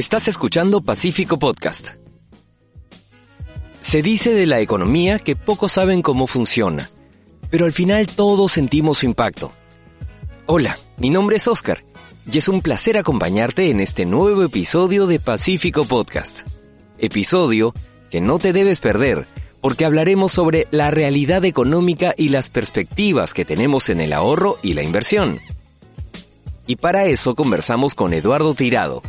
Estás escuchando Pacífico Podcast. Se dice de la economía que pocos saben cómo funciona, pero al final todos sentimos su impacto. Hola, mi nombre es Oscar y es un placer acompañarte en este nuevo episodio de Pacífico Podcast. Episodio que no te debes perder porque hablaremos sobre la realidad económica y las perspectivas que tenemos en el ahorro y la inversión. Y para eso conversamos con Eduardo Tirado.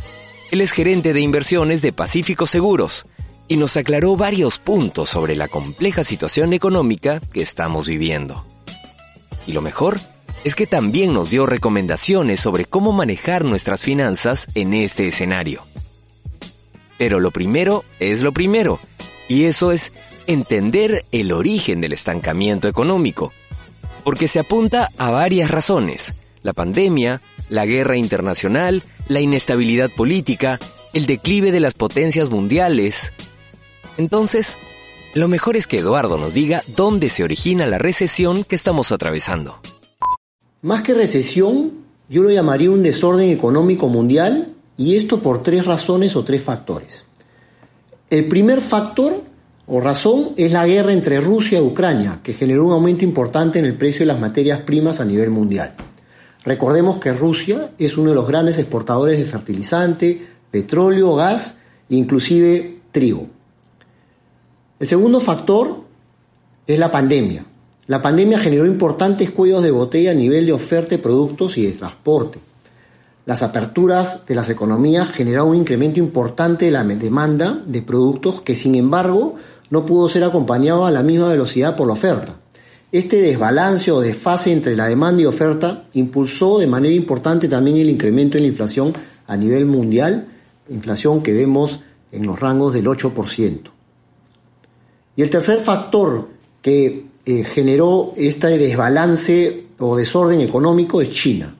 Él es gerente de inversiones de Pacífico Seguros y nos aclaró varios puntos sobre la compleja situación económica que estamos viviendo. Y lo mejor es que también nos dio recomendaciones sobre cómo manejar nuestras finanzas en este escenario. Pero lo primero es lo primero, y eso es entender el origen del estancamiento económico, porque se apunta a varias razones, la pandemia, la guerra internacional, la inestabilidad política, el declive de las potencias mundiales. Entonces, lo mejor es que Eduardo nos diga dónde se origina la recesión que estamos atravesando. Más que recesión, yo lo llamaría un desorden económico mundial y esto por tres razones o tres factores. El primer factor o razón es la guerra entre Rusia y Ucrania, que generó un aumento importante en el precio de las materias primas a nivel mundial. Recordemos que Rusia es uno de los grandes exportadores de fertilizante, petróleo, gas e inclusive trigo. El segundo factor es la pandemia. La pandemia generó importantes cuellos de botella a nivel de oferta de productos y de transporte. Las aperturas de las economías generaron un incremento importante de la demanda de productos que sin embargo no pudo ser acompañado a la misma velocidad por la oferta. Este desbalance o desfase entre la demanda y oferta impulsó de manera importante también el incremento en la inflación a nivel mundial, inflación que vemos en los rangos del 8%. Y el tercer factor que eh, generó este desbalance o desorden económico es China.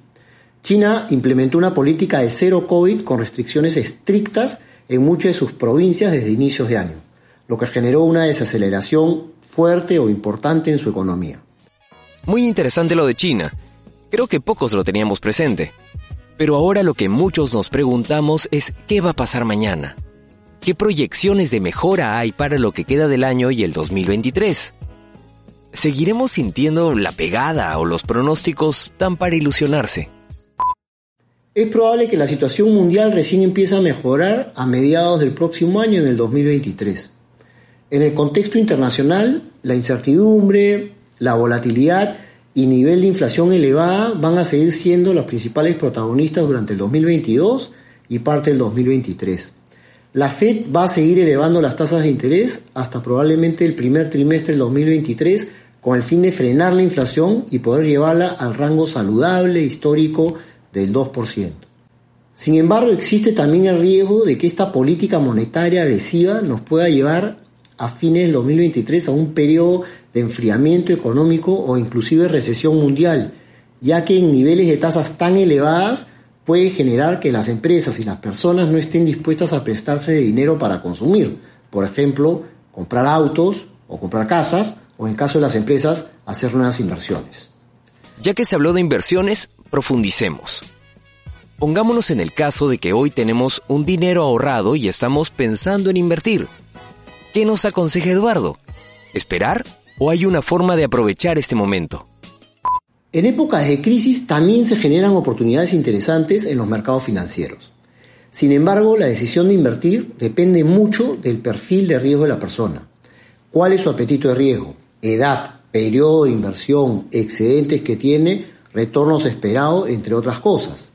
China implementó una política de cero COVID con restricciones estrictas en muchas de sus provincias desde inicios de año lo que generó una desaceleración fuerte o importante en su economía. Muy interesante lo de China. Creo que pocos lo teníamos presente. Pero ahora lo que muchos nos preguntamos es ¿qué va a pasar mañana? ¿Qué proyecciones de mejora hay para lo que queda del año y el 2023? ¿Seguiremos sintiendo la pegada o los pronósticos tan para ilusionarse? Es probable que la situación mundial recién empiece a mejorar a mediados del próximo año, en el 2023. En el contexto internacional, la incertidumbre, la volatilidad y nivel de inflación elevada van a seguir siendo los principales protagonistas durante el 2022 y parte del 2023. La Fed va a seguir elevando las tasas de interés hasta probablemente el primer trimestre del 2023 con el fin de frenar la inflación y poder llevarla al rango saludable histórico del 2%. Sin embargo, existe también el riesgo de que esta política monetaria agresiva nos pueda llevar a fines del 2023 a un periodo de enfriamiento económico o inclusive recesión mundial, ya que en niveles de tasas tan elevadas puede generar que las empresas y las personas no estén dispuestas a prestarse de dinero para consumir, por ejemplo, comprar autos o comprar casas, o en caso de las empresas, hacer nuevas inversiones. Ya que se habló de inversiones, profundicemos. Pongámonos en el caso de que hoy tenemos un dinero ahorrado y estamos pensando en invertir. ¿Qué nos aconseja Eduardo? ¿Esperar o hay una forma de aprovechar este momento? En épocas de crisis también se generan oportunidades interesantes en los mercados financieros. Sin embargo, la decisión de invertir depende mucho del perfil de riesgo de la persona. ¿Cuál es su apetito de riesgo? Edad, periodo de inversión, excedentes que tiene, retornos esperados, entre otras cosas.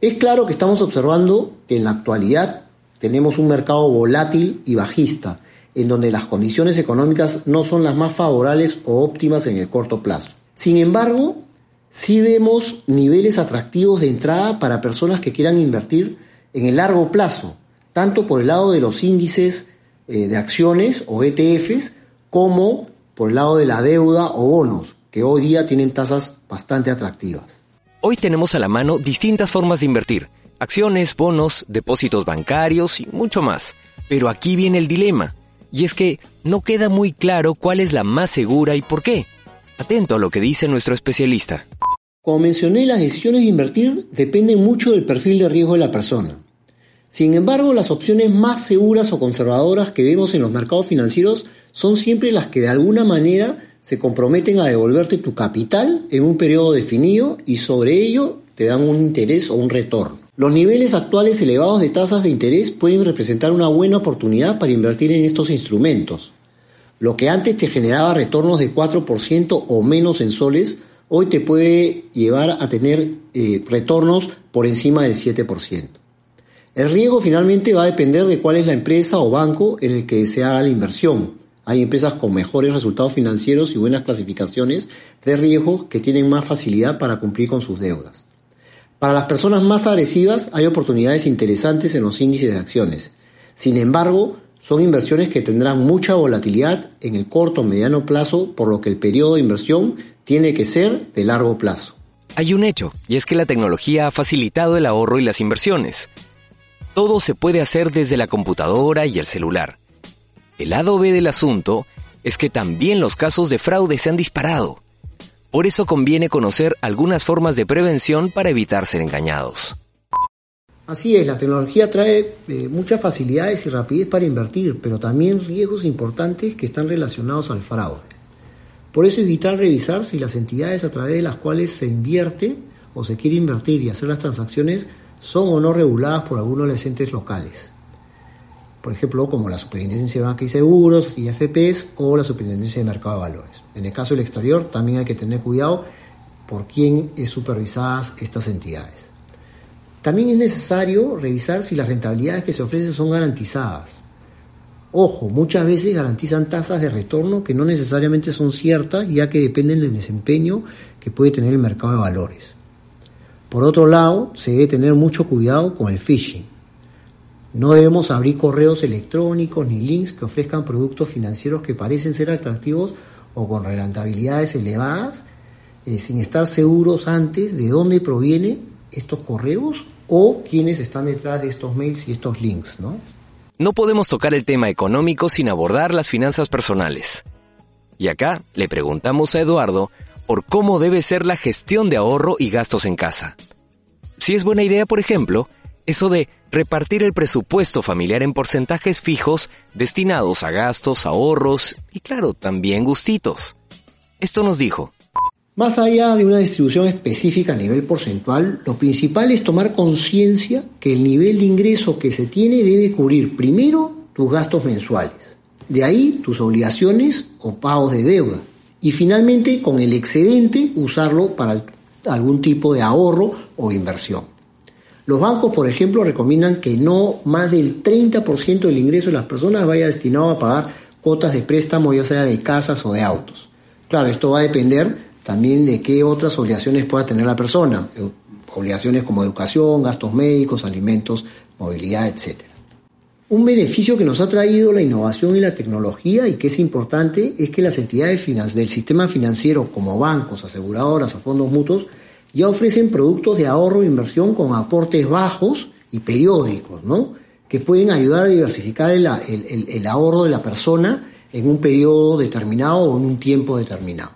Es claro que estamos observando que en la actualidad tenemos un mercado volátil y bajista, en donde las condiciones económicas no son las más favorables o óptimas en el corto plazo. Sin embargo, sí vemos niveles atractivos de entrada para personas que quieran invertir en el largo plazo, tanto por el lado de los índices eh, de acciones o ETFs, como por el lado de la deuda o bonos, que hoy día tienen tasas bastante atractivas. Hoy tenemos a la mano distintas formas de invertir acciones, bonos, depósitos bancarios y mucho más. Pero aquí viene el dilema, y es que no queda muy claro cuál es la más segura y por qué. Atento a lo que dice nuestro especialista. Como mencioné, las decisiones de invertir dependen mucho del perfil de riesgo de la persona. Sin embargo, las opciones más seguras o conservadoras que vemos en los mercados financieros son siempre las que de alguna manera se comprometen a devolverte tu capital en un periodo definido y sobre ello te dan un interés o un retorno. Los niveles actuales elevados de tasas de interés pueden representar una buena oportunidad para invertir en estos instrumentos. Lo que antes te generaba retornos de 4% o menos en soles, hoy te puede llevar a tener eh, retornos por encima del 7%. El riesgo finalmente va a depender de cuál es la empresa o banco en el que se haga la inversión. Hay empresas con mejores resultados financieros y buenas clasificaciones de riesgo que tienen más facilidad para cumplir con sus deudas. Para las personas más agresivas hay oportunidades interesantes en los índices de acciones. Sin embargo, son inversiones que tendrán mucha volatilidad en el corto o mediano plazo, por lo que el periodo de inversión tiene que ser de largo plazo. Hay un hecho, y es que la tecnología ha facilitado el ahorro y las inversiones. Todo se puede hacer desde la computadora y el celular. El lado B del asunto es que también los casos de fraude se han disparado. Por eso conviene conocer algunas formas de prevención para evitar ser engañados. Así es, la tecnología trae eh, muchas facilidades y rapidez para invertir, pero también riesgos importantes que están relacionados al fraude. Por eso es vital revisar si las entidades a través de las cuales se invierte o se quiere invertir y hacer las transacciones son o no reguladas por algunos de los entes locales por ejemplo, como la Superintendencia de Banca y Seguros, IFPs o la Superintendencia de Mercado de Valores. En el caso del exterior también hay que tener cuidado por quién es supervisadas estas entidades. También es necesario revisar si las rentabilidades que se ofrecen son garantizadas. Ojo, muchas veces garantizan tasas de retorno que no necesariamente son ciertas, ya que dependen del desempeño que puede tener el mercado de valores. Por otro lado, se debe tener mucho cuidado con el phishing no debemos abrir correos electrónicos ni links que ofrezcan productos financieros que parecen ser atractivos o con rentabilidades elevadas, eh, sin estar seguros antes de dónde provienen estos correos o quiénes están detrás de estos mails y estos links, ¿no? No podemos tocar el tema económico sin abordar las finanzas personales. Y acá le preguntamos a Eduardo por cómo debe ser la gestión de ahorro y gastos en casa. Si es buena idea, por ejemplo, eso de repartir el presupuesto familiar en porcentajes fijos destinados a gastos, ahorros y claro, también gustitos. Esto nos dijo. Más allá de una distribución específica a nivel porcentual, lo principal es tomar conciencia que el nivel de ingreso que se tiene debe cubrir primero tus gastos mensuales, de ahí tus obligaciones o pagos de deuda y finalmente con el excedente usarlo para algún tipo de ahorro o inversión. Los bancos, por ejemplo, recomiendan que no más del 30% del ingreso de las personas vaya destinado a pagar cuotas de préstamo, ya sea de casas o de autos. Claro, esto va a depender también de qué otras obligaciones pueda tener la persona. Eh, obligaciones como educación, gastos médicos, alimentos, movilidad, etc. Un beneficio que nos ha traído la innovación y la tecnología y que es importante es que las entidades del sistema financiero como bancos, aseguradoras o fondos mutuos ya ofrecen productos de ahorro e inversión con aportes bajos y periódicos, ¿no? que pueden ayudar a diversificar el, ahorro de la persona en un periodo determinado o en un tiempo determinado.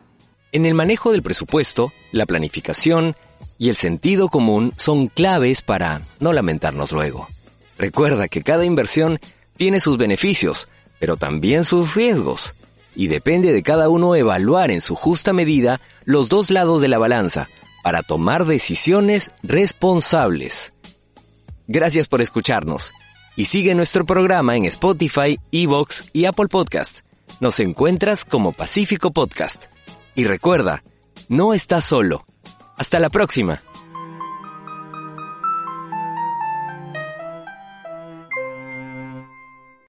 En el manejo del presupuesto, la planificación y el sentido común son claves para no lamentarnos luego. Recuerda que cada inversión tiene sus beneficios, pero también sus riesgos, y depende de cada uno evaluar en su justa medida los dos lados de la balanza para tomar decisiones responsables. Gracias por escucharnos y sigue nuestro programa en Spotify, Evox y Apple Podcast. Nos encuentras como Pacífico Podcast. Y recuerda, no estás solo. Hasta la próxima.